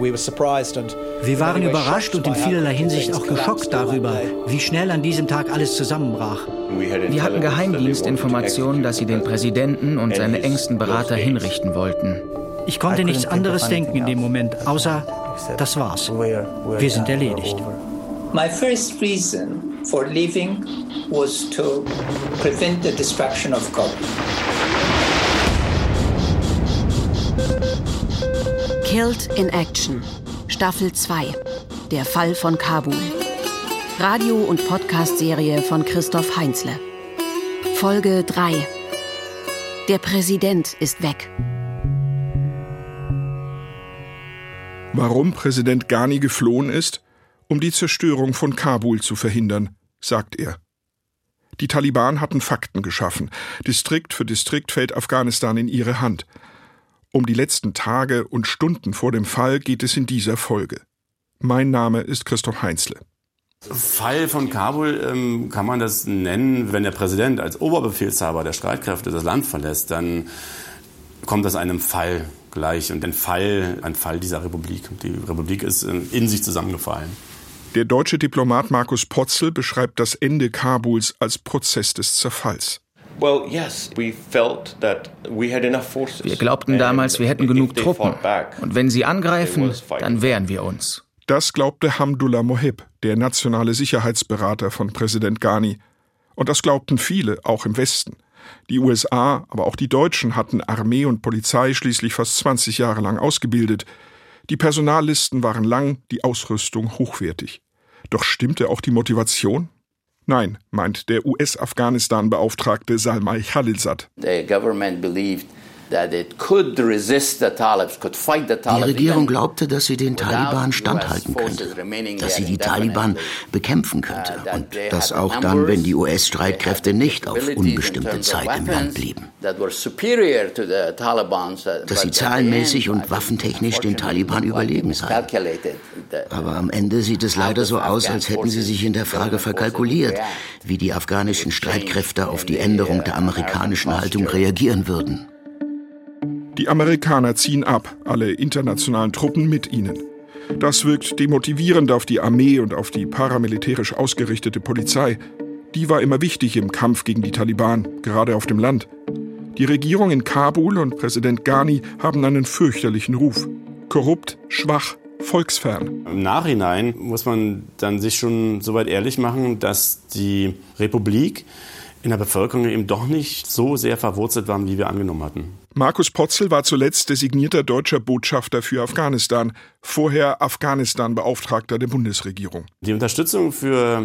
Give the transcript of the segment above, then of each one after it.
Wir waren überrascht und in vielerlei Hinsicht auch geschockt darüber, wie schnell an diesem Tag alles zusammenbrach. Wir hatten Geheimdienstinformationen, dass sie den Präsidenten und seine engsten Berater hinrichten wollten. Ich konnte nichts anderes denken in dem Moment, außer das war's. Wir sind erledigt. My first reason for leaving was to prevent the destruction of Kabul. Killed in Action, Staffel 2. Der Fall von Kabul. Radio- und Podcast-Serie von Christoph Heinzle. Folge 3. Der Präsident ist weg. Warum Präsident Ghani geflohen ist? Um die Zerstörung von Kabul zu verhindern, sagt er. Die Taliban hatten Fakten geschaffen. Distrikt für Distrikt fällt Afghanistan in ihre Hand. Um die letzten Tage und Stunden vor dem Fall geht es in dieser Folge. Mein Name ist Christoph Heinzle. Fall von Kabul ähm, kann man das nennen, wenn der Präsident als Oberbefehlshaber der Streitkräfte das Land verlässt, dann kommt das einem Fall gleich und ein Fall, ein Fall dieser Republik. Die Republik ist in sich zusammengefallen. Der deutsche Diplomat Markus Potzel beschreibt das Ende Kabuls als Prozess des Zerfalls. Wir glaubten damals, wir hätten genug Truppen. Und wenn sie angreifen, dann wehren wir uns. Das glaubte Hamdullah Mohib, der nationale Sicherheitsberater von Präsident Ghani. Und das glaubten viele, auch im Westen. Die USA, aber auch die Deutschen hatten Armee und Polizei schließlich fast 20 Jahre lang ausgebildet. Die Personallisten waren lang, die Ausrüstung hochwertig. Doch stimmte auch die Motivation? Nein, meint der US-Afghanistan-Beauftragte Salmai Khalilzad. The government believed die Regierung glaubte, dass sie den Taliban standhalten könnte, dass sie die Taliban bekämpfen könnte uh, und das auch dann, wenn die US-Streitkräfte nicht auf unbestimmte Zeit im Land blieben. Dass sie zahlenmäßig und waffentechnisch den Taliban überlegen seien. Aber am Ende sieht es leider so aus, als hätten sie sich in der Frage verkalkuliert, wie die afghanischen Streitkräfte auf die Änderung der amerikanischen Haltung reagieren würden. Die Amerikaner ziehen ab, alle internationalen Truppen mit ihnen. Das wirkt demotivierend auf die Armee und auf die paramilitärisch ausgerichtete Polizei. Die war immer wichtig im Kampf gegen die Taliban, gerade auf dem Land. Die Regierung in Kabul und Präsident Ghani haben einen fürchterlichen Ruf. Korrupt, schwach, volksfern. Im Nachhinein muss man dann sich schon so weit ehrlich machen, dass die Republik in der Bevölkerung eben doch nicht so sehr verwurzelt waren, wie wir angenommen hatten. Markus Potzel war zuletzt designierter deutscher Botschafter für Afghanistan, vorher Afghanistan-Beauftragter der Bundesregierung. Die Unterstützung für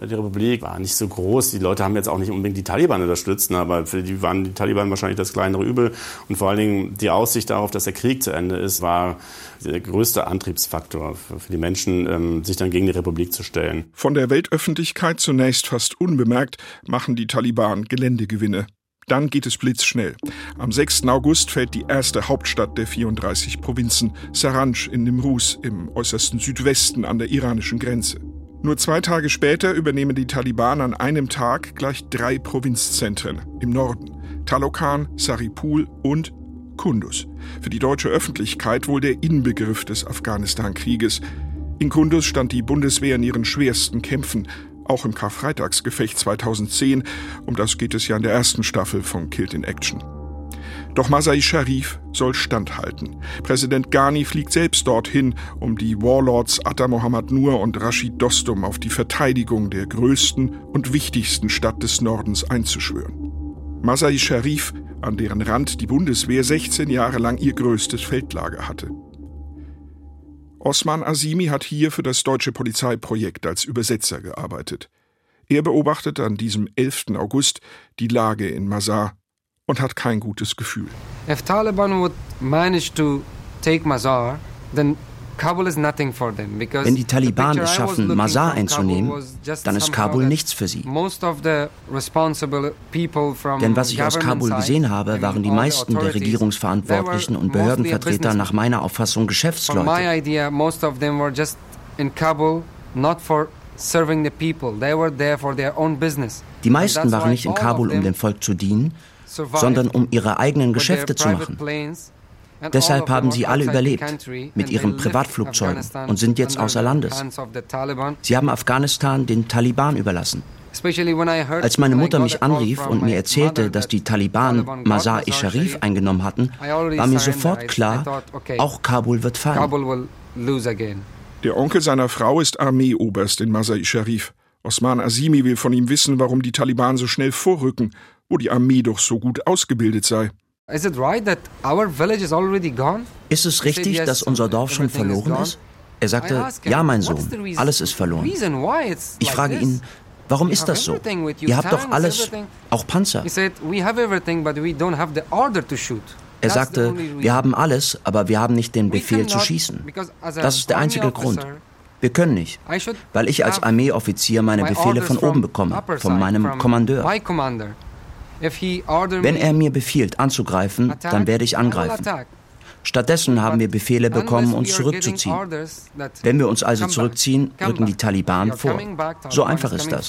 die Republik war nicht so groß. Die Leute haben jetzt auch nicht unbedingt die Taliban unterstützt, ne, aber für die waren die Taliban wahrscheinlich das kleinere Übel. Und vor allen Dingen die Aussicht darauf, dass der Krieg zu Ende ist, war der größte Antriebsfaktor für die Menschen, ähm, sich dann gegen die Republik zu stellen. Von der Weltöffentlichkeit zunächst fast unbemerkt machen die Taliban Geländegewinne. Dann geht es blitzschnell. Am 6. August fällt die erste Hauptstadt der 34 Provinzen, Saranj in Nimruz im äußersten Südwesten an der iranischen Grenze. Nur zwei Tage später übernehmen die Taliban an einem Tag gleich drei Provinzzentren im Norden: Talokan, Saripul und Kunduz. Für die deutsche Öffentlichkeit wohl der Inbegriff des Afghanistan-Krieges. In Kunduz stand die Bundeswehr in ihren schwersten Kämpfen, auch im Karfreitagsgefecht 2010, um das geht es ja in der ersten Staffel von Killed in Action. Doch Masai Sharif soll standhalten. Präsident Ghani fliegt selbst dorthin, um die Warlords Atta Mohammad Nur und Rashid Dostum auf die Verteidigung der größten und wichtigsten Stadt des Nordens einzuschwören. Masai Sharif, an deren Rand die Bundeswehr 16 Jahre lang ihr größtes Feldlager hatte. Osman Azimi hat hier für das deutsche Polizeiprojekt als Übersetzer gearbeitet. Er beobachtet an diesem 11. August die Lage in Mazar und hat kein gutes Gefühl. If Taliban would manage to take Mazar, then wenn die Taliban es schaffen, Mazar einzunehmen, dann ist Kabul nichts für sie. Denn was ich aus Kabul gesehen habe, waren die meisten der Regierungsverantwortlichen und Behördenvertreter nach meiner Auffassung Geschäftsleute. Die meisten waren nicht in Kabul, um dem Volk zu dienen, sondern um ihre eigenen Geschäfte zu machen. Deshalb haben sie alle überlebt mit ihren Privatflugzeugen und sind jetzt außer Landes. Sie haben Afghanistan den Taliban überlassen. Als meine Mutter mich anrief und mir erzählte, dass die Taliban Mazar-e-Sharif eingenommen hatten, war mir sofort klar, auch Kabul wird fallen. Der Onkel seiner Frau ist Armeeoberst in Mazar-e-Sharif. Osman Azimi will von ihm wissen, warum die Taliban so schnell vorrücken, wo die Armee doch so gut ausgebildet sei. Ist es richtig, dass unser Dorf schon verloren ist? Er sagte, ja, mein Sohn, alles ist verloren. Ich frage ihn, warum ist das so? Ihr habt doch alles, auch Panzer. Er sagte, wir haben alles, aber wir haben nicht den Befehl zu schießen. Das ist der einzige Grund. Wir können nicht, weil ich als Armeeoffizier meine Befehle von oben bekomme, von meinem Kommandeur. Wenn er mir befiehlt, anzugreifen, dann werde ich angreifen. Stattdessen haben wir Befehle bekommen, uns zurückzuziehen. Wenn wir uns also zurückziehen, rücken die Taliban vor. So einfach ist das.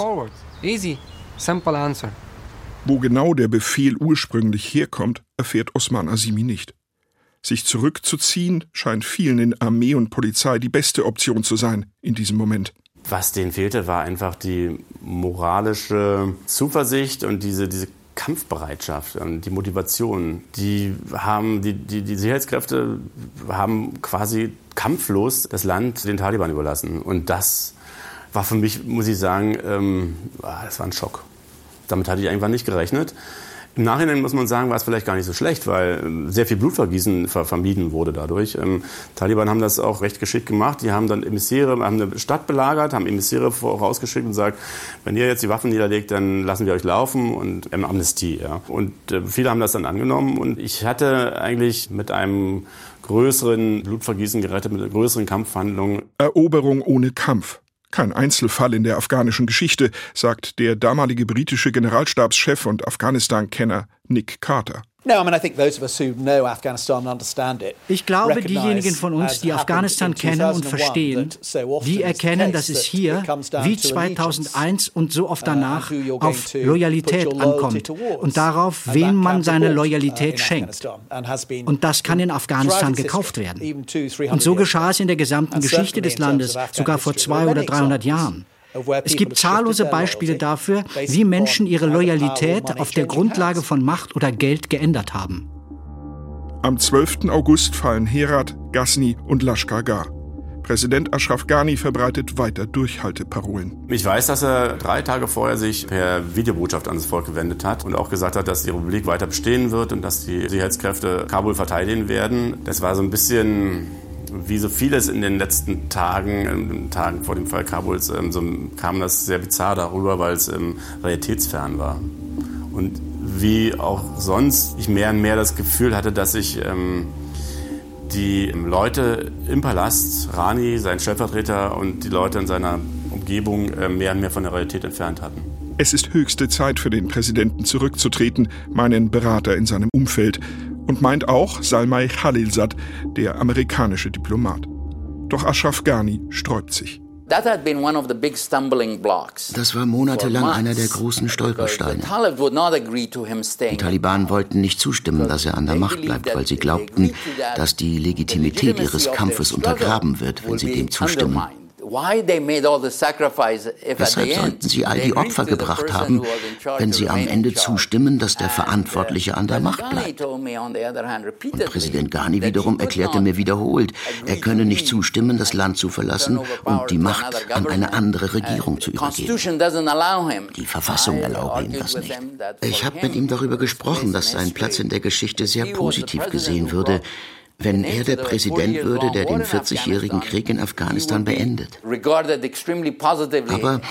Wo genau der Befehl ursprünglich herkommt, erfährt Osman Azimi nicht. Sich zurückzuziehen scheint vielen in Armee und Polizei die beste Option zu sein in diesem Moment. Was denen fehlte, war einfach die moralische Zuversicht und diese, diese Kampfbereitschaft, und die Motivation. Die haben, die, die, die Sicherheitskräfte haben quasi kampflos das Land den Taliban überlassen. Und das war für mich, muss ich sagen, ähm, ah, das war ein Schock. Damit hatte ich einfach nicht gerechnet. Im Nachhinein muss man sagen, war es vielleicht gar nicht so schlecht, weil ähm, sehr viel Blutvergießen vermieden wurde dadurch. Ähm, Taliban haben das auch recht geschickt gemacht. Die haben dann Emissäre, haben eine Stadt belagert, haben Emissäre vorausgeschickt und gesagt, wenn ihr jetzt die Waffen niederlegt, dann lassen wir euch laufen und ähm, Amnestie. Ja. Und äh, viele haben das dann angenommen und ich hatte eigentlich mit einem größeren Blutvergießen gerettet, mit einer größeren Kampfhandlung. Eroberung ohne Kampf. Kein Einzelfall in der afghanischen Geschichte, sagt der damalige britische Generalstabschef und Afghanistan-Kenner Nick Carter. Ich glaube, diejenigen von uns, die Afghanistan kennen und verstehen, die erkennen, dass es hier, wie 2001 und so oft uh, danach, auf Loyalität ankommt und darauf, wem man seine uh, Loyalität schenkt. Und das kann in Afghanistan gekauft werden. Und so geschah es in der gesamten Geschichte des Landes, sogar vor 200 oder 300 Jahren. Es gibt zahllose Beispiele dafür, wie Menschen ihre Loyalität auf der Grundlage von Macht oder Geld geändert haben. Am 12. August fallen Herat, Ghazni und Lashkar Gah. Präsident Ashraf Ghani verbreitet weiter Durchhalteparolen. Ich weiß, dass er drei Tage vorher sich per Videobotschaft an das Volk gewendet hat und auch gesagt hat, dass die Republik weiter bestehen wird und dass die Sicherheitskräfte Kabul verteidigen werden. Das war so ein bisschen wie so vieles in den letzten Tagen, in den Tagen vor dem Fall Kabuls, ähm, so kam das sehr bizarr darüber, weil es ähm, realitätsfern war. Und wie auch sonst ich mehr und mehr das Gefühl hatte, dass ich ähm, die Leute im Palast, Rani, sein Stellvertreter und die Leute in seiner Umgebung äh, mehr und mehr von der Realität entfernt hatten. Es ist höchste Zeit für den Präsidenten zurückzutreten, meinen Berater in seinem Umfeld und meint auch Salmai Khalilzad, der amerikanische Diplomat. Doch Ashraf Ghani sträubt sich. Das war monatelang einer der großen Stolpersteine. Die Taliban wollten nicht zustimmen, dass er an der Macht bleibt, weil sie glaubten, dass die Legitimität ihres Kampfes untergraben wird, wenn sie dem zustimmen. Weshalb sollten sie all die Opfer gebracht haben, wenn sie am Ende zustimmen, dass der Verantwortliche an der Macht bleibt? Und Präsident Ghani wiederum erklärte mir wiederholt, er könne nicht zustimmen, das Land zu verlassen und die Macht an eine andere Regierung zu übergeben. Die Verfassung erlaube ihm das nicht. Ich habe mit ihm darüber gesprochen, dass sein Platz in der Geschichte sehr positiv gesehen würde, wenn er der Präsident würde, der den 40-jährigen Krieg in Afghanistan beendet. Aber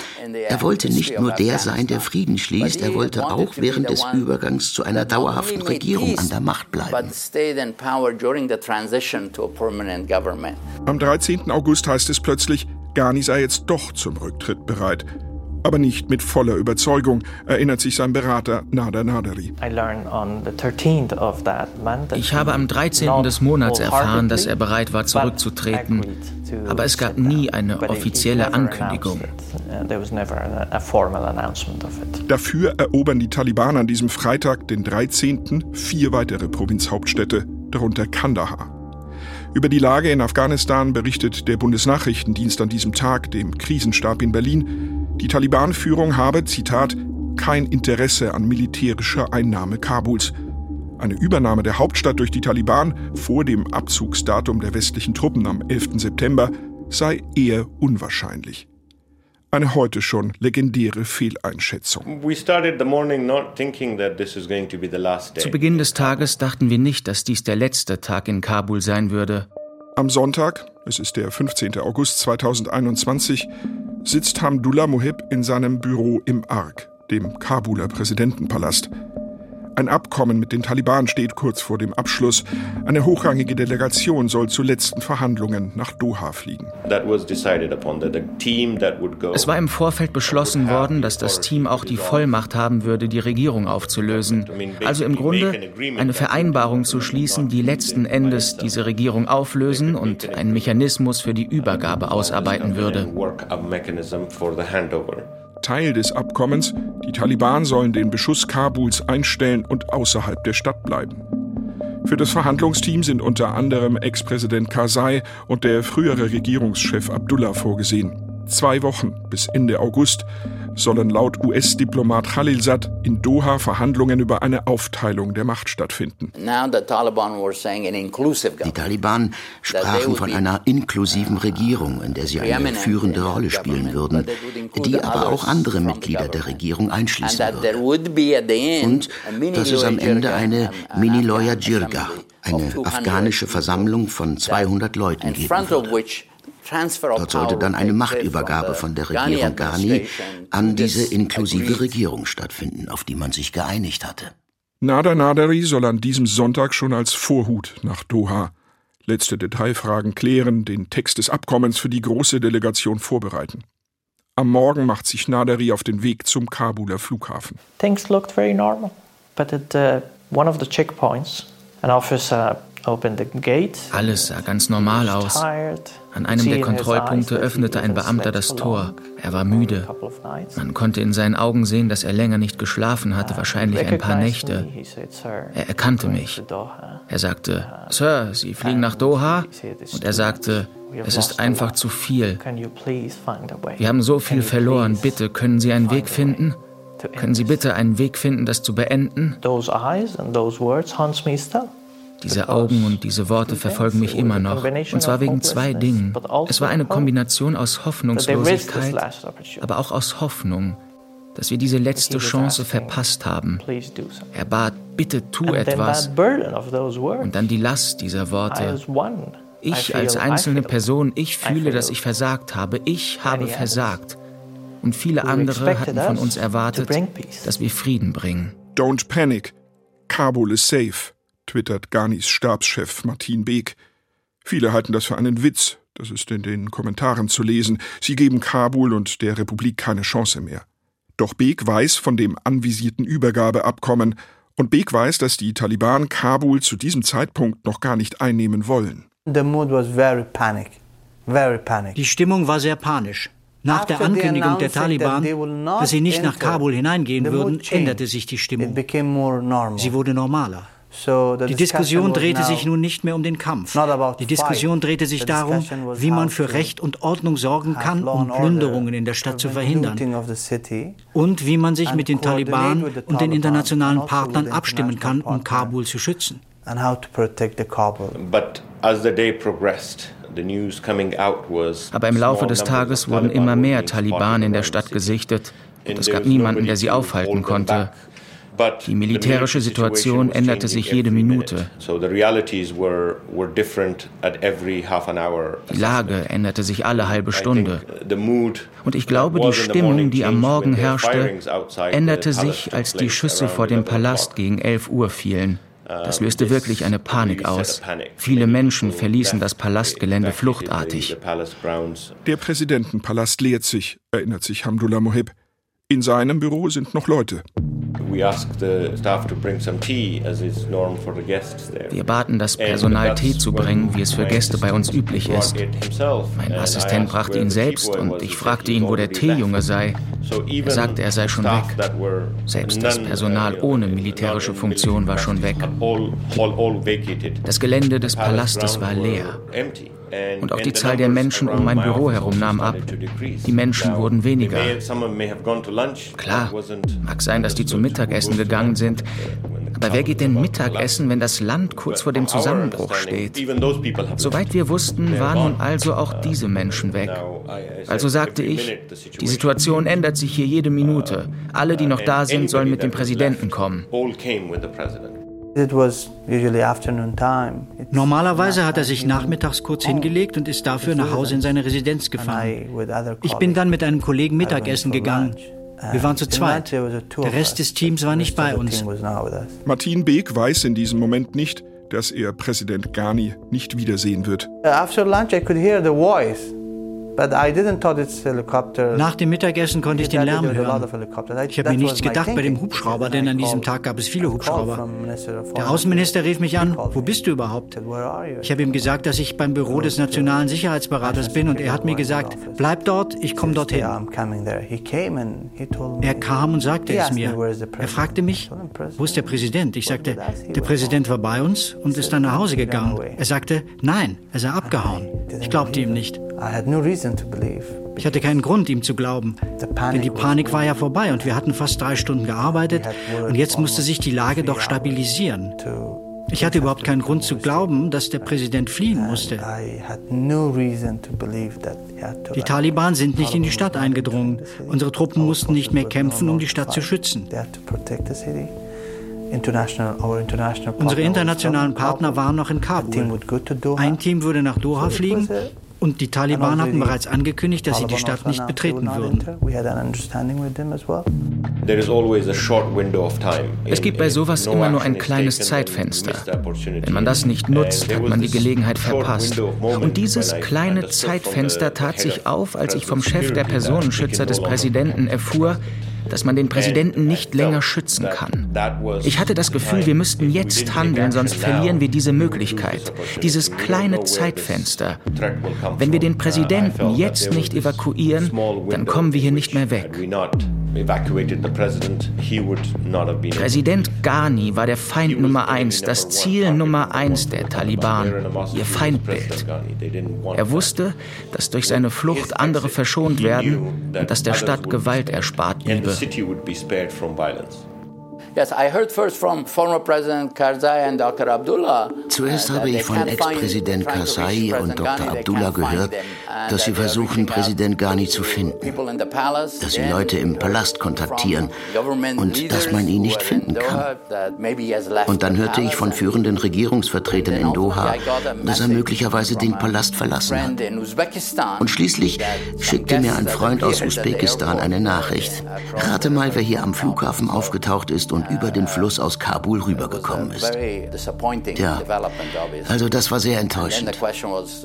er wollte nicht nur der sein, der Frieden schließt, er wollte auch während des Übergangs zu einer dauerhaften Regierung an der Macht bleiben. Am 13. August heißt es plötzlich, Ghani sei jetzt doch zum Rücktritt bereit aber nicht mit voller Überzeugung, erinnert sich sein Berater Nader Naderi. Ich habe am 13. des Monats erfahren, dass er bereit war, zurückzutreten. Aber es gab nie eine offizielle Ankündigung. Dafür erobern die Taliban an diesem Freitag, den 13., vier weitere Provinzhauptstädte darunter Kandahar. Über die Lage in Afghanistan berichtet der Bundesnachrichtendienst an diesem Tag dem Krisenstab in Berlin, die Taliban-Führung habe, Zitat, kein Interesse an militärischer Einnahme Kabuls. Eine Übernahme der Hauptstadt durch die Taliban vor dem Abzugsdatum der westlichen Truppen am 11. September sei eher unwahrscheinlich. Eine heute schon legendäre Fehleinschätzung. Zu Beginn des Tages dachten wir nicht, dass dies der letzte Tag in Kabul sein würde. Am Sonntag, es ist der 15. August 2021, sitzt Hamdullah Mohib in seinem Büro im Ark, dem Kabuler Präsidentenpalast. Ein Abkommen mit den Taliban steht kurz vor dem Abschluss. Eine hochrangige Delegation soll zu letzten Verhandlungen nach Doha fliegen. Es war im Vorfeld beschlossen worden, dass das Team auch die Vollmacht haben würde, die Regierung aufzulösen. Also im Grunde eine Vereinbarung zu schließen, die letzten Endes diese Regierung auflösen und einen Mechanismus für die Übergabe ausarbeiten würde. Teil des Abkommens, die Taliban sollen den Beschuss Kabuls einstellen und außerhalb der Stadt bleiben. Für das Verhandlungsteam sind unter anderem Ex-Präsident Karzai und der frühere Regierungschef Abdullah vorgesehen. Zwei Wochen bis Ende August sollen laut US-Diplomat Khalilzad in Doha Verhandlungen über eine Aufteilung der Macht stattfinden. Die Taliban sprachen von einer inklusiven Regierung, in der sie eine führende Rolle spielen würden, die aber auch andere Mitglieder der Regierung einschließen würde. Und dass es am Ende eine Mini-Loya Jirga, eine afghanische Versammlung von 200 Leuten geben würde. Dort sollte dann eine Machtübergabe von der Regierung Ghani an diese inklusive Regierung stattfinden, auf die man sich geeinigt hatte. Nader Naderi soll an diesem Sonntag schon als Vorhut nach Doha letzte Detailfragen klären, den Text des Abkommens für die große Delegation vorbereiten. Am Morgen macht sich Naderi auf den Weg zum Kabuler Flughafen. Things looked very normal, but at uh, one of the checkpoints, an officer alles sah ganz normal aus. An einem der Kontrollpunkte öffnete ein Beamter das Tor. Er war müde. Man konnte in seinen Augen sehen, dass er länger nicht geschlafen hatte, wahrscheinlich ein paar Nächte. Er erkannte mich. Er sagte, Sir, Sie fliegen nach Doha? Und er sagte, es ist einfach zu viel. Wir haben so viel verloren. Bitte, können Sie einen Weg finden? Können Sie bitte einen Weg finden, das zu beenden? Diese Augen und diese Worte verfolgen mich immer noch. Und zwar wegen zwei Dingen. Es war eine Kombination aus Hoffnungslosigkeit, aber auch aus Hoffnung, dass wir diese letzte Chance verpasst haben. Er bat, bitte tu etwas. Und dann die Last dieser Worte. Ich als einzelne Person, ich fühle, dass ich versagt habe. Ich habe versagt. Und viele andere hatten von uns erwartet, dass wir Frieden bringen. Don't panic. Kabul is safe twittert Ghanis Stabschef Martin Beek. Viele halten das für einen Witz, das ist in den Kommentaren zu lesen. Sie geben Kabul und der Republik keine Chance mehr. Doch Beek weiß von dem anvisierten Übergabeabkommen und Beek weiß, dass die Taliban Kabul zu diesem Zeitpunkt noch gar nicht einnehmen wollen. Die Stimmung war sehr panisch. Nach der Ankündigung der Taliban, dass sie nicht nach Kabul hineingehen würden, änderte sich die Stimmung. Sie wurde normaler. Die Diskussion drehte sich nun nicht mehr um den Kampf. Die Diskussion drehte sich darum, wie man für Recht und Ordnung sorgen kann, um Plünderungen in der Stadt zu verhindern. Und wie man sich mit den Taliban und den internationalen Partnern abstimmen kann, um Kabul zu schützen. Aber im Laufe des Tages wurden immer mehr Taliban in der Stadt gesichtet. Und es gab niemanden, der sie aufhalten konnte. Die militärische Situation änderte sich jede Minute. Die Lage änderte sich alle halbe Stunde. Und ich glaube, die Stimmung, die am Morgen herrschte, änderte sich, als die Schüsse vor dem Palast gegen 11 Uhr fielen. Das löste wirklich eine Panik aus. Viele Menschen verließen das Palastgelände fluchtartig. Der Präsidentenpalast leert sich, erinnert sich Hamdullah Mohib. In seinem Büro sind noch Leute. Wir baten das Personal Tee zu bringen, wie es für Gäste bei uns üblich ist. Mein Assistent brachte ihn selbst und ich fragte ihn, wo der Teejunge sei. Er sagte, er sei schon weg. Selbst das Personal ohne militärische Funktion war schon weg. Das Gelände des Palastes war leer. Und auch die Zahl der Menschen um mein Büro herum nahm ab. Die Menschen wurden weniger. Klar, mag sein, dass die zum Mittagessen gegangen sind, aber wer geht denn Mittagessen, wenn das Land kurz vor dem Zusammenbruch steht? Soweit wir wussten, waren nun also auch diese Menschen weg. Also sagte ich, die Situation ändert sich hier jede Minute. Alle, die noch da sind, sollen mit dem Präsidenten kommen. Normalerweise hat er sich nachmittags kurz hingelegt und ist dafür nach Hause in seine Residenz gefahren. Ich bin dann mit einem Kollegen Mittagessen gegangen. Wir waren zu zweit. Der Rest des Teams war nicht bei uns. Martin Beek weiß in diesem Moment nicht, dass er Präsident Ghani nicht wiedersehen wird. After lunch I could hear the voice. Nach dem Mittagessen konnte ich den Lärm hören. Ich habe mir nichts gedacht bei dem Hubschrauber, denn an diesem Tag gab es viele Hubschrauber. Der Außenminister rief mich an, wo bist du überhaupt? Ich habe ihm gesagt, dass ich beim Büro des nationalen Sicherheitsberaters bin und er hat mir gesagt, bleib dort, ich komme dorthin. Er kam und sagte es mir. Er fragte mich, wo ist der Präsident? Ich sagte, der Präsident war bei uns und ist dann nach Hause gegangen. Er sagte, nein, er sei abgehauen. Ich glaubte ihm nicht. Ich hatte keinen Grund, ihm zu glauben, denn die Panik war ja vorbei und wir hatten fast drei Stunden gearbeitet und jetzt musste sich die Lage doch stabilisieren. Ich hatte überhaupt keinen Grund zu glauben, dass der Präsident fliehen musste. Die Taliban sind nicht in die Stadt eingedrungen. Unsere Truppen mussten nicht mehr kämpfen, um die Stadt zu schützen. Unsere internationalen Partner waren noch in Kabul. Ein Team würde nach Doha fliegen und die Taliban hatten bereits angekündigt, dass sie die Stadt nicht betreten würden. Es gibt bei sowas immer nur ein kleines Zeitfenster. Wenn man das nicht nutzt, hat man die Gelegenheit verpasst. Und dieses kleine Zeitfenster tat sich auf, als ich vom Chef der Personenschützer des Präsidenten erfuhr, dass man den Präsidenten nicht länger schützen kann. Ich hatte das Gefühl, wir müssten jetzt handeln, sonst verlieren wir diese Möglichkeit, dieses kleine Zeitfenster. Wenn wir den Präsidenten jetzt nicht evakuieren, dann kommen wir hier nicht mehr weg. Präsident Ghani war der Feind Nummer eins, das Ziel Nummer eins der Taliban, ihr Feindbild. Er wusste, dass durch seine Flucht andere verschont werden und dass der Stadt Gewalt erspart bliebe. city would be spared from violence. Zuerst habe ich von Ex-Präsident Karzai und Dr. Abdullah gehört, dass sie versuchen, Präsident Ghani zu finden, dass sie Leute im Palast kontaktieren und dass man ihn nicht finden kann. Und dann hörte ich von führenden Regierungsvertretern in Doha, dass er möglicherweise den Palast verlassen hat. Und schließlich schickte mir ein Freund aus Usbekistan eine Nachricht. Rate mal, wer hier am Flughafen aufgetaucht ist und über den Fluss aus Kabul rübergekommen ist. Ja, also das war sehr enttäuschend.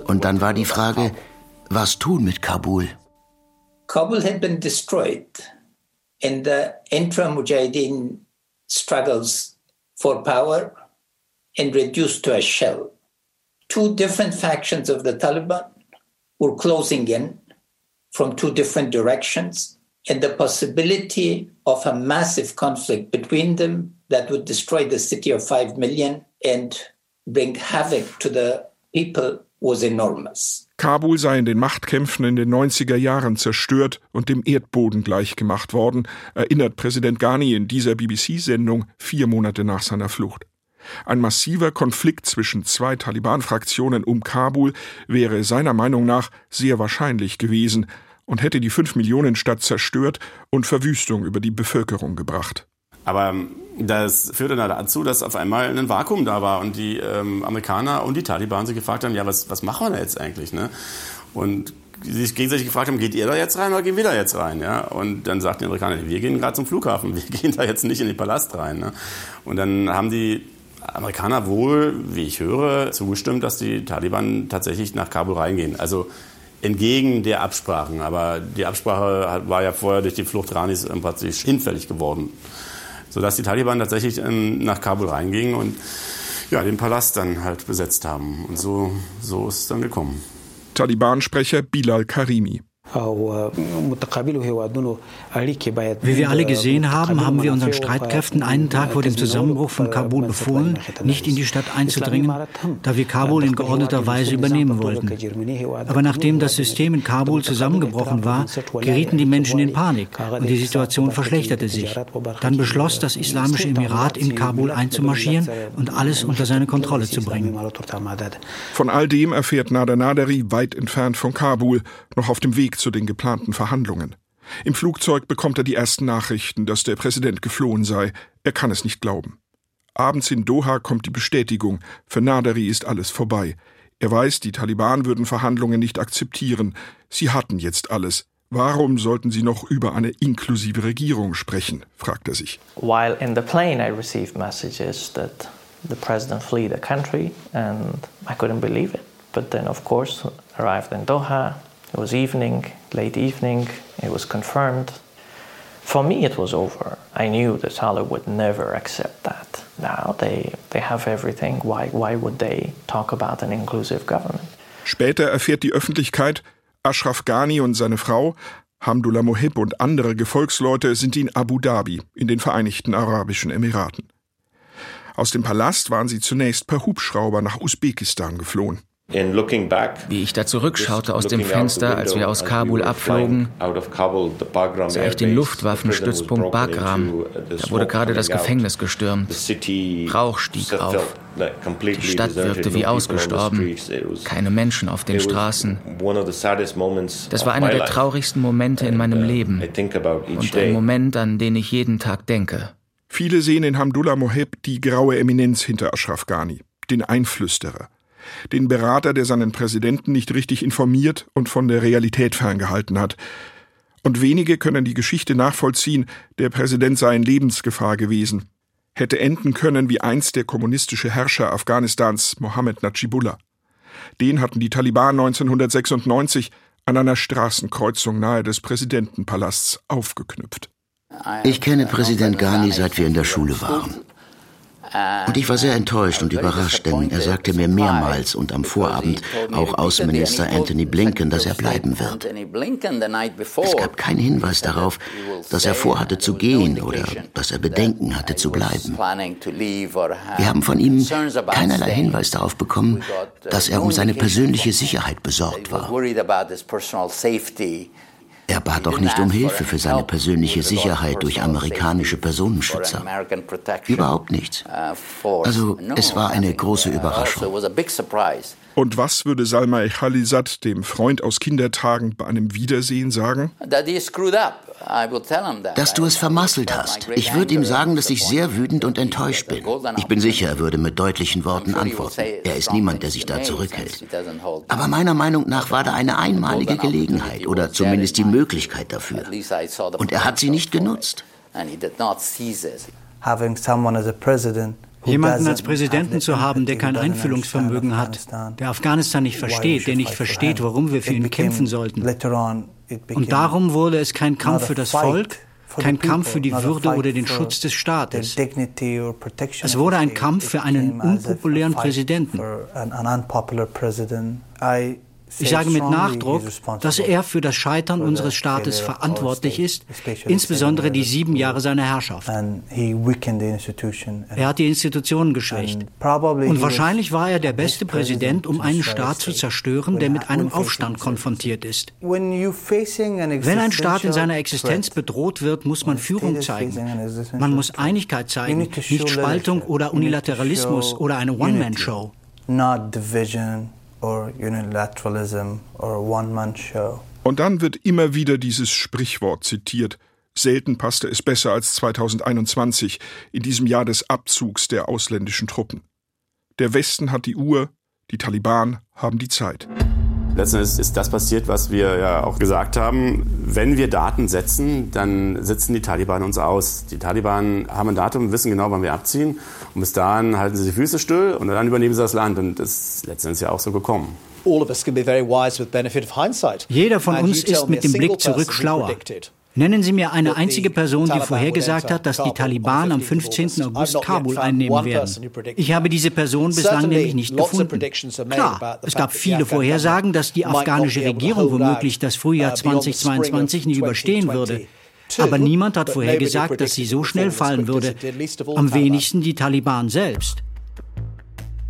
Und dann war die Frage, was tun mit Kabul? Kabul had been destroyed in the intra-Mujahideen struggles for power and reduced to a shell. Two different factions of the Taliban were closing in from two different directions and the possibility of a massive conflict between them that would destroy the city of 5 million and bring havoc to the people was enormous. Kabul sei in den Machtkämpfen in den 90er Jahren zerstört und dem Erdboden gleichgemacht worden, erinnert Präsident Ghani in dieser BBC-Sendung vier Monate nach seiner Flucht. Ein massiver Konflikt zwischen zwei Taliban-Fraktionen um Kabul wäre seiner Meinung nach sehr wahrscheinlich gewesen, und hätte die 5-Millionen-Stadt zerstört und Verwüstung über die Bevölkerung gebracht. Aber ähm, das führte dann dazu, dass auf einmal ein Vakuum da war und die ähm, Amerikaner und die Taliban sich gefragt haben, ja, was, was machen wir da jetzt eigentlich? Ne? Und sich gegenseitig gefragt haben, geht ihr da jetzt rein oder gehen wir da jetzt rein? Ja? Und dann sagten die Amerikaner, wir gehen gerade zum Flughafen, wir gehen da jetzt nicht in den Palast rein. Ne? Und dann haben die Amerikaner wohl, wie ich höre, zugestimmt, dass die Taliban tatsächlich nach Kabul reingehen. Also entgegen der Absprachen. Aber die Absprache war ja vorher durch die Flucht Ranis praktisch hinfällig geworden. sodass die Taliban tatsächlich ähm, nach Kabul reingingen und ja, den Palast dann halt besetzt haben. Und so, so ist es dann gekommen. Taliban-Sprecher Bilal Karimi. Wie wir alle gesehen haben, haben wir unseren Streitkräften einen Tag vor dem Zusammenbruch von Kabul befohlen, nicht in die Stadt einzudringen, da wir Kabul in geordneter Weise übernehmen wollten. Aber nachdem das System in Kabul zusammengebrochen war, gerieten die Menschen in Panik und die Situation verschlechterte sich. Dann beschloss das Islamische Emirat, in Kabul einzumarschieren und alles unter seine Kontrolle zu bringen. Von all dem erfährt Nader Naderi weit entfernt von Kabul, noch auf dem Weg zu den geplanten Verhandlungen. Im Flugzeug bekommt er die ersten Nachrichten, dass der Präsident geflohen sei. Er kann es nicht glauben. Abends in Doha kommt die Bestätigung, für Naderi ist alles vorbei. Er weiß, die Taliban würden Verhandlungen nicht akzeptieren. Sie hatten jetzt alles. Warum sollten sie noch über eine inklusive Regierung sprechen, fragt er sich. While in the plane I received messages that the president fled the country and I couldn't believe it. But then of course arrived in Doha It was evening, late evening, it was confirmed. For me, it was over. I knew that Salah would never accept that. Now they, they have everything. Why, why would they talk about an inclusive government? Später erfährt die Öffentlichkeit, Ashraf Ghani und seine Frau, Hamdullah Mohib und andere Gefolgsleute sind in Abu Dhabi, in den Vereinigten Arabischen Emiraten. Aus dem Palast waren sie zunächst per Hubschrauber nach Usbekistan geflohen. Wie ich da zurückschaute aus dem Fenster, als wir aus Kabul abflogen, sah ich den Luftwaffenstützpunkt Bagram. Da wurde gerade das Gefängnis gestürmt. Rauch stieg auf. Die Stadt wirkte wie ausgestorben. Keine Menschen auf den Straßen. Das war einer der traurigsten Momente in meinem uh, Leben und ein Moment, an den ich jeden Tag denke. Viele sehen in Hamdullah Moheb die graue Eminenz hinter Ashraf Ghani, den Einflüsterer den Berater, der seinen Präsidenten nicht richtig informiert und von der Realität ferngehalten hat. Und wenige können die Geschichte nachvollziehen, der Präsident sei in Lebensgefahr gewesen, hätte enden können wie einst der kommunistische Herrscher Afghanistans Mohammed Najibullah. Den hatten die Taliban 1996 an einer Straßenkreuzung nahe des Präsidentenpalasts aufgeknüpft. Ich kenne Präsident Ghani, seit wir in der Schule waren. Und ich war sehr enttäuscht und überrascht, denn er sagte mir mehrmals und am Vorabend auch Außenminister Anthony Blinken, dass er bleiben wird. Es gab keinen Hinweis darauf, dass er vorhatte zu gehen oder dass er Bedenken hatte zu bleiben. Wir haben von ihm keinerlei Hinweis darauf bekommen, dass er um seine persönliche Sicherheit besorgt war. Er bat auch nicht um Hilfe für seine persönliche Sicherheit durch amerikanische Personenschützer. Überhaupt nichts. Also es war eine große Überraschung. Und was würde Salma Khalizad, dem Freund aus Kindertagen, bei einem Wiedersehen sagen? Dass du es vermasselt hast. Ich würde ihm sagen, dass ich sehr wütend und enttäuscht bin. Ich bin sicher, er würde mit deutlichen Worten antworten. Er ist niemand, der sich da zurückhält. Aber meiner Meinung nach war da eine einmalige Gelegenheit oder zumindest die Möglichkeit dafür. Und er hat sie nicht genutzt. Having someone as a president Jemanden als Präsidenten zu haben, der kein Einfühlungsvermögen hat, der Afghanistan nicht versteht, der nicht versteht, warum wir für ihn kämpfen sollten. Und darum wurde es kein Kampf für das Volk, kein Kampf für die Würde oder den Schutz des Staates. Es wurde ein Kampf für einen unpopulären Präsidenten. Ich sage mit Nachdruck, dass er für das Scheitern unseres Staates verantwortlich ist, insbesondere die sieben Jahre seiner Herrschaft. Er hat die Institutionen geschwächt. Und wahrscheinlich war er der beste Präsident, um einen Staat zu zerstören, der mit einem Aufstand konfrontiert ist. Wenn ein Staat in seiner Existenz bedroht wird, muss man Führung zeigen. Man muss Einigkeit zeigen, nicht Spaltung oder Unilateralismus oder eine One-Man-Show or unilateralism or one-man show. Und dann wird immer wieder dieses Sprichwort zitiert. Selten passte es besser als 2021, in diesem Jahr des Abzugs der ausländischen Truppen. Der Westen hat die Uhr, die Taliban haben die Zeit. Letztendlich ist das passiert, was wir ja auch gesagt haben. Wenn wir Daten setzen, dann sitzen die Taliban uns aus. Die Taliban haben ein Datum, wissen genau, wann wir abziehen. Und bis dahin halten sie die Füße still und dann übernehmen sie das Land. Und das ist letztendlich ja auch so gekommen. Jeder von uns ist mit dem Blick zurück schlauer. Nennen Sie mir eine einzige Person, die vorhergesagt hat, dass die Taliban am 15. August Kabul einnehmen werden. Ich habe diese Person bislang nämlich nicht gefunden. Klar, es gab viele Vorhersagen, dass die afghanische Regierung womöglich das Frühjahr 2022 nicht überstehen würde. Aber niemand hat vorhergesagt, dass sie so schnell fallen würde. Am wenigsten die Taliban selbst.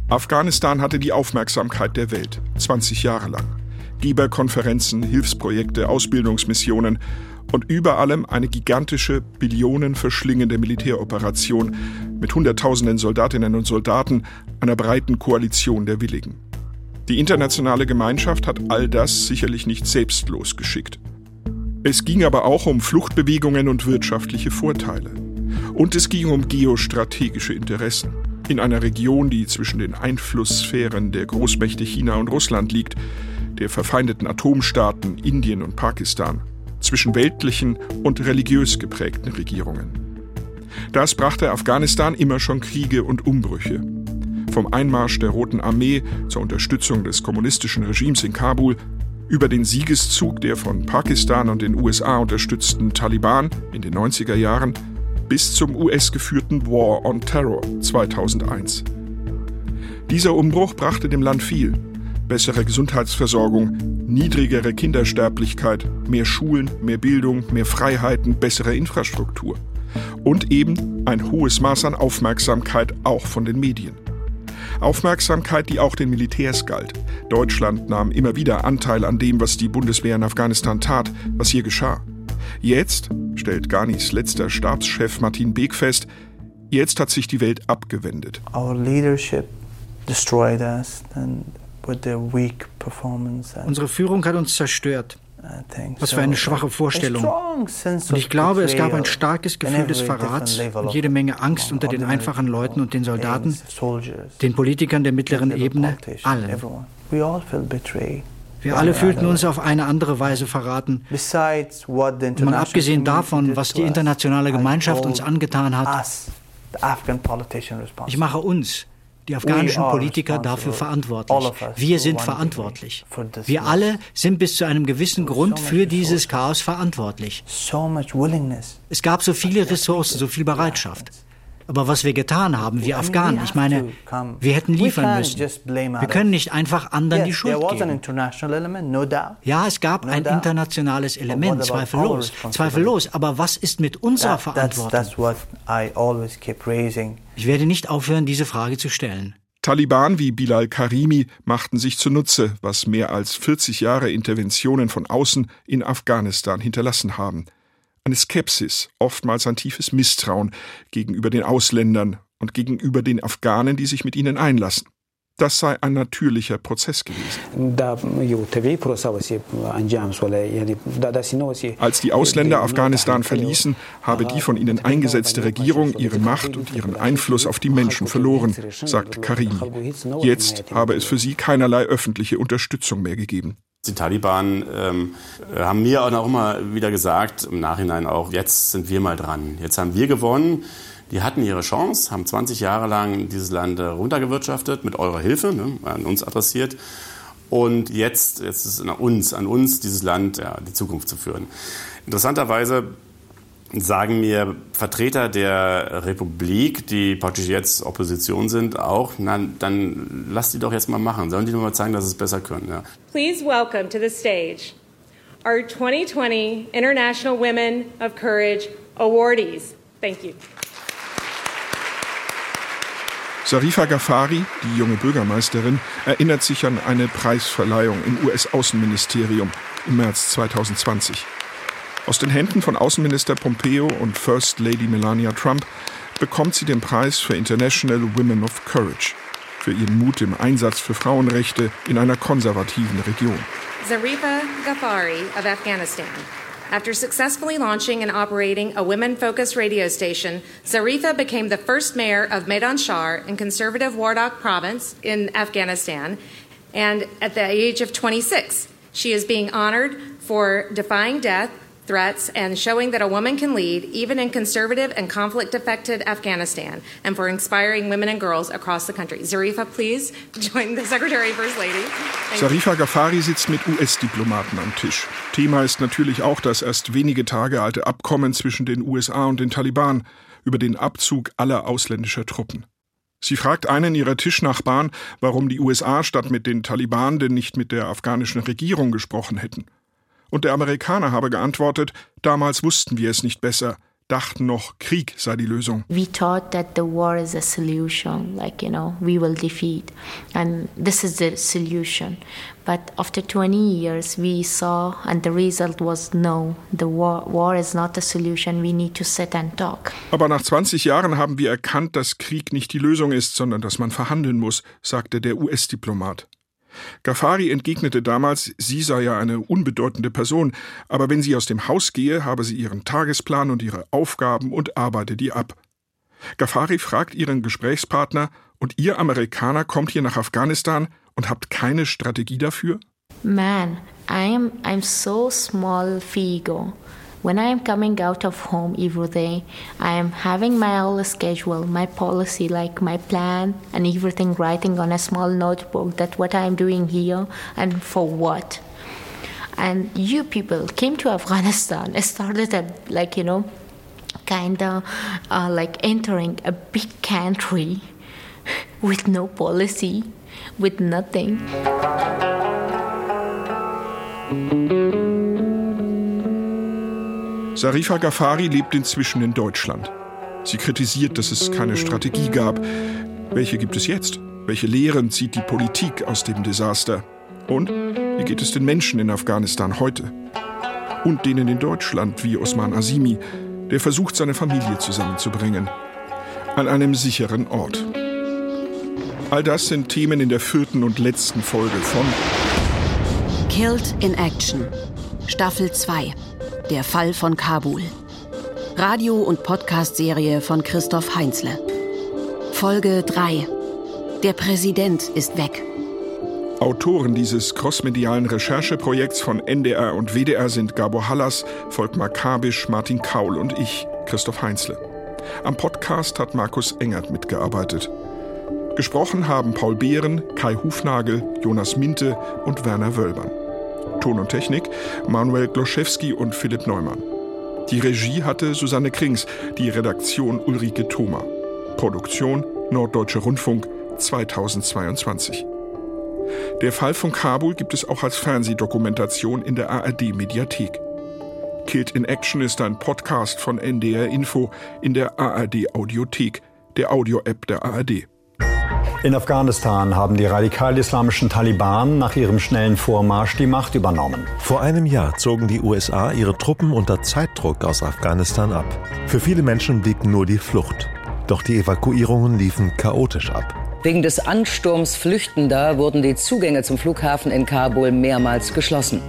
Afghanistan hatte die Aufmerksamkeit der Welt, 20 Jahre lang. Geberkonferenzen, Hilfsprojekte, Ausbildungsmissionen und über allem eine gigantische, billionenverschlingende Militäroperation mit Hunderttausenden Soldatinnen und Soldaten, einer breiten Koalition der Willigen. Die internationale Gemeinschaft hat all das sicherlich nicht selbstlos geschickt. Es ging aber auch um Fluchtbewegungen und wirtschaftliche Vorteile. Und es ging um geostrategische Interessen. In einer Region, die zwischen den Einflusssphären der Großmächte China und Russland liegt, der verfeindeten Atomstaaten Indien und Pakistan, zwischen weltlichen und religiös geprägten Regierungen. Das brachte Afghanistan immer schon Kriege und Umbrüche. Vom Einmarsch der Roten Armee zur Unterstützung des kommunistischen Regimes in Kabul über den Siegeszug der von Pakistan und den USA unterstützten Taliban in den 90er Jahren bis zum US-geführten War on Terror 2001. Dieser Umbruch brachte dem Land viel. Bessere Gesundheitsversorgung, niedrigere Kindersterblichkeit, mehr Schulen, mehr Bildung, mehr Freiheiten, bessere Infrastruktur. Und eben ein hohes Maß an Aufmerksamkeit auch von den Medien. Aufmerksamkeit, die auch den Militärs galt. Deutschland nahm immer wieder Anteil an dem, was die Bundeswehr in Afghanistan tat, was hier geschah. Jetzt, stellt Ghanis letzter Stabschef Martin Beek fest, jetzt hat sich die Welt abgewendet. Our leadership destroyed us and Unsere Führung hat uns zerstört. Was für eine schwache Vorstellung. Und ich glaube, es gab ein starkes Gefühl des Verrats und jede Menge Angst unter den einfachen Leuten und den Soldaten, den Politikern der mittleren Ebene, allen. Wir alle fühlten uns auf eine andere Weise verraten. Und mal abgesehen davon, was die internationale Gemeinschaft uns angetan hat, ich mache uns, die afghanischen Politiker, dafür verantwortlich. Wir sind verantwortlich. Wir alle sind bis zu einem gewissen Grund für dieses Chaos verantwortlich. Es gab so viele Ressourcen, so viel Bereitschaft. Aber was wir getan haben, wir Afghanen, ich meine, wir hätten liefern müssen. Wir können nicht einfach anderen die Schuld geben. Ja, es gab ein internationales Element, zweifellos, zweifellos. Aber was ist mit unserer Verantwortung? Ich werde nicht aufhören, diese Frage zu stellen. Taliban wie Bilal Karimi machten sich zunutze, was mehr als 40 Jahre Interventionen von außen in Afghanistan hinterlassen haben – eine Skepsis, oftmals ein tiefes Misstrauen gegenüber den Ausländern und gegenüber den Afghanen, die sich mit ihnen einlassen. Das sei ein natürlicher Prozess gewesen. Als die Ausländer Afghanistan verließen, habe die von ihnen eingesetzte Regierung ihre Macht und ihren Einfluss auf die Menschen verloren, sagt Karimi. Jetzt habe es für sie keinerlei öffentliche Unterstützung mehr gegeben. Die Taliban ähm, haben mir auch immer wieder gesagt, im Nachhinein auch, jetzt sind wir mal dran. Jetzt haben wir gewonnen. Die hatten ihre Chance, haben 20 Jahre lang dieses Land äh, runtergewirtschaftet, mit eurer Hilfe, ne, an uns adressiert. Und jetzt, jetzt ist es an uns, an uns, dieses Land, ja, die Zukunft zu führen. Interessanterweise sagen mir Vertreter der Republik, die praktisch jetzt Opposition sind, auch, na, dann lass die doch jetzt mal machen. Sollen die nur mal zeigen, dass sie es besser können. Ja. Please welcome to the stage our 2020 International Women of Courage awardees. Thank you. Sarifa Ghaffari, die junge Bürgermeisterin, erinnert sich an eine Preisverleihung im US-Außenministerium im März 2020. Aus den Händen von Außenminister Pompeo und First Lady Melania Trump bekommt sie den Preis für International Women of Courage für ihren Mut im Einsatz für Frauenrechte in einer konservativen Region. Zarifa Ghaffari of Afghanistan. After successfully launching and operating a women focused radio station, Zarifa became the first mayor of Maidan Shar in conservative Wardak province in Afghanistan. And at the age of 26, she is being honored for defying death threats and showing that a woman can lead, even in conservative and conflict affected Afghanistan, and for inspiring women and girls across the country. Zarifa, please join the Secretary First Lady. Zarifa Ghaffari sitzt mit US-Diplomaten am Tisch. Thema ist natürlich auch das erst wenige Tage alte Abkommen zwischen den USA und den Taliban über den Abzug aller ausländischer Truppen. Sie fragt einen ihrer Tischnachbarn, warum die USA statt mit den Taliban denn nicht mit der afghanischen Regierung gesprochen hätten. Und der Amerikaner habe geantwortet, damals wussten wir es nicht besser, dachten noch, Krieg sei die Lösung. We thought that the war is a solution, like, you know, we will defeat. And this is the solution. But after 20 years, we saw, and the result was no, the war, war is not a solution, we need to sit and talk. Aber nach 20 Jahren haben wir erkannt, dass Krieg nicht die Lösung ist, sondern dass man verhandeln muss, sagte der US-Diplomat. Ghaffari entgegnete damals, sie sei ja eine unbedeutende Person, aber wenn sie aus dem Haus gehe, habe sie ihren Tagesplan und ihre Aufgaben und arbeite die ab. Ghaffari fragt ihren Gesprächspartner, und ihr Amerikaner kommt hier nach Afghanistan und habt keine Strategie dafür? Man, I am I'm so small Figo. When I am coming out of home every day, I am having my whole schedule, my policy, like my plan and everything writing on a small notebook that what I am doing here and for what. And you people came to Afghanistan, started a, like, you know, kind of uh, like entering a big country with no policy, with nothing. Sarifa Ghaffari lebt inzwischen in Deutschland. Sie kritisiert, dass es keine Strategie gab. Welche gibt es jetzt? Welche Lehren zieht die Politik aus dem Desaster? Und wie geht es den Menschen in Afghanistan heute? Und denen in Deutschland wie Osman Azimi, der versucht, seine Familie zusammenzubringen. An einem sicheren Ort. All das sind Themen in der vierten und letzten Folge von Killed in Action, Staffel 2. Der Fall von Kabul. Radio- und Podcast-Serie von Christoph Heinzle. Folge 3. Der Präsident ist weg. Autoren dieses crossmedialen Rechercheprojekts von NDR und WDR sind Gabor Hallas, Volkmar Kabisch, Martin Kaul und ich, Christoph Heinzle. Am Podcast hat Markus Engert mitgearbeitet. Gesprochen haben Paul Behren, Kai Hufnagel, Jonas Minte und Werner Wölbern. Ton und Technik Manuel Gloszewski und Philipp Neumann. Die Regie hatte Susanne Krings, die Redaktion Ulrike Thoma. Produktion Norddeutsche Rundfunk 2022. Der Fall von Kabul gibt es auch als Fernsehdokumentation in der ARD Mediathek. Killed in Action ist ein Podcast von NDR Info in der ARD Audiothek, der Audio-App der ARD. In Afghanistan haben die radikal-islamischen Taliban nach ihrem schnellen Vormarsch die Macht übernommen. Vor einem Jahr zogen die USA ihre Truppen unter Zeitdruck aus Afghanistan ab. Für viele Menschen blieb nur die Flucht. Doch die Evakuierungen liefen chaotisch ab. Wegen des Ansturms Flüchtender wurden die Zugänge zum Flughafen in Kabul mehrmals geschlossen.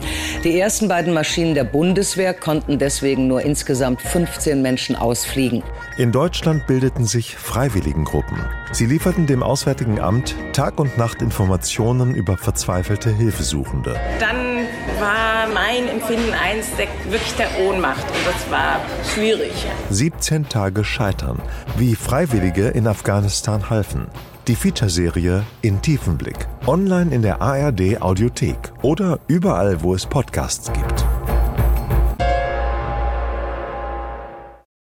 Die ersten beiden Maschinen der Bundeswehr konnten deswegen nur insgesamt 15 Menschen ausfliegen. In Deutschland bildeten sich Freiwilligengruppen. Sie lieferten dem Auswärtigen Amt Tag und Nacht Informationen über verzweifelte Hilfesuchende. Dann war mein Empfinden eins der, wirklich der Ohnmacht und das war schwierig. 17 Tage Scheitern, wie Freiwillige in Afghanistan halfen. Die Featureserie In Tiefenblick. Online in der ARD Audiothek oder überall, wo es Podcasts gibt.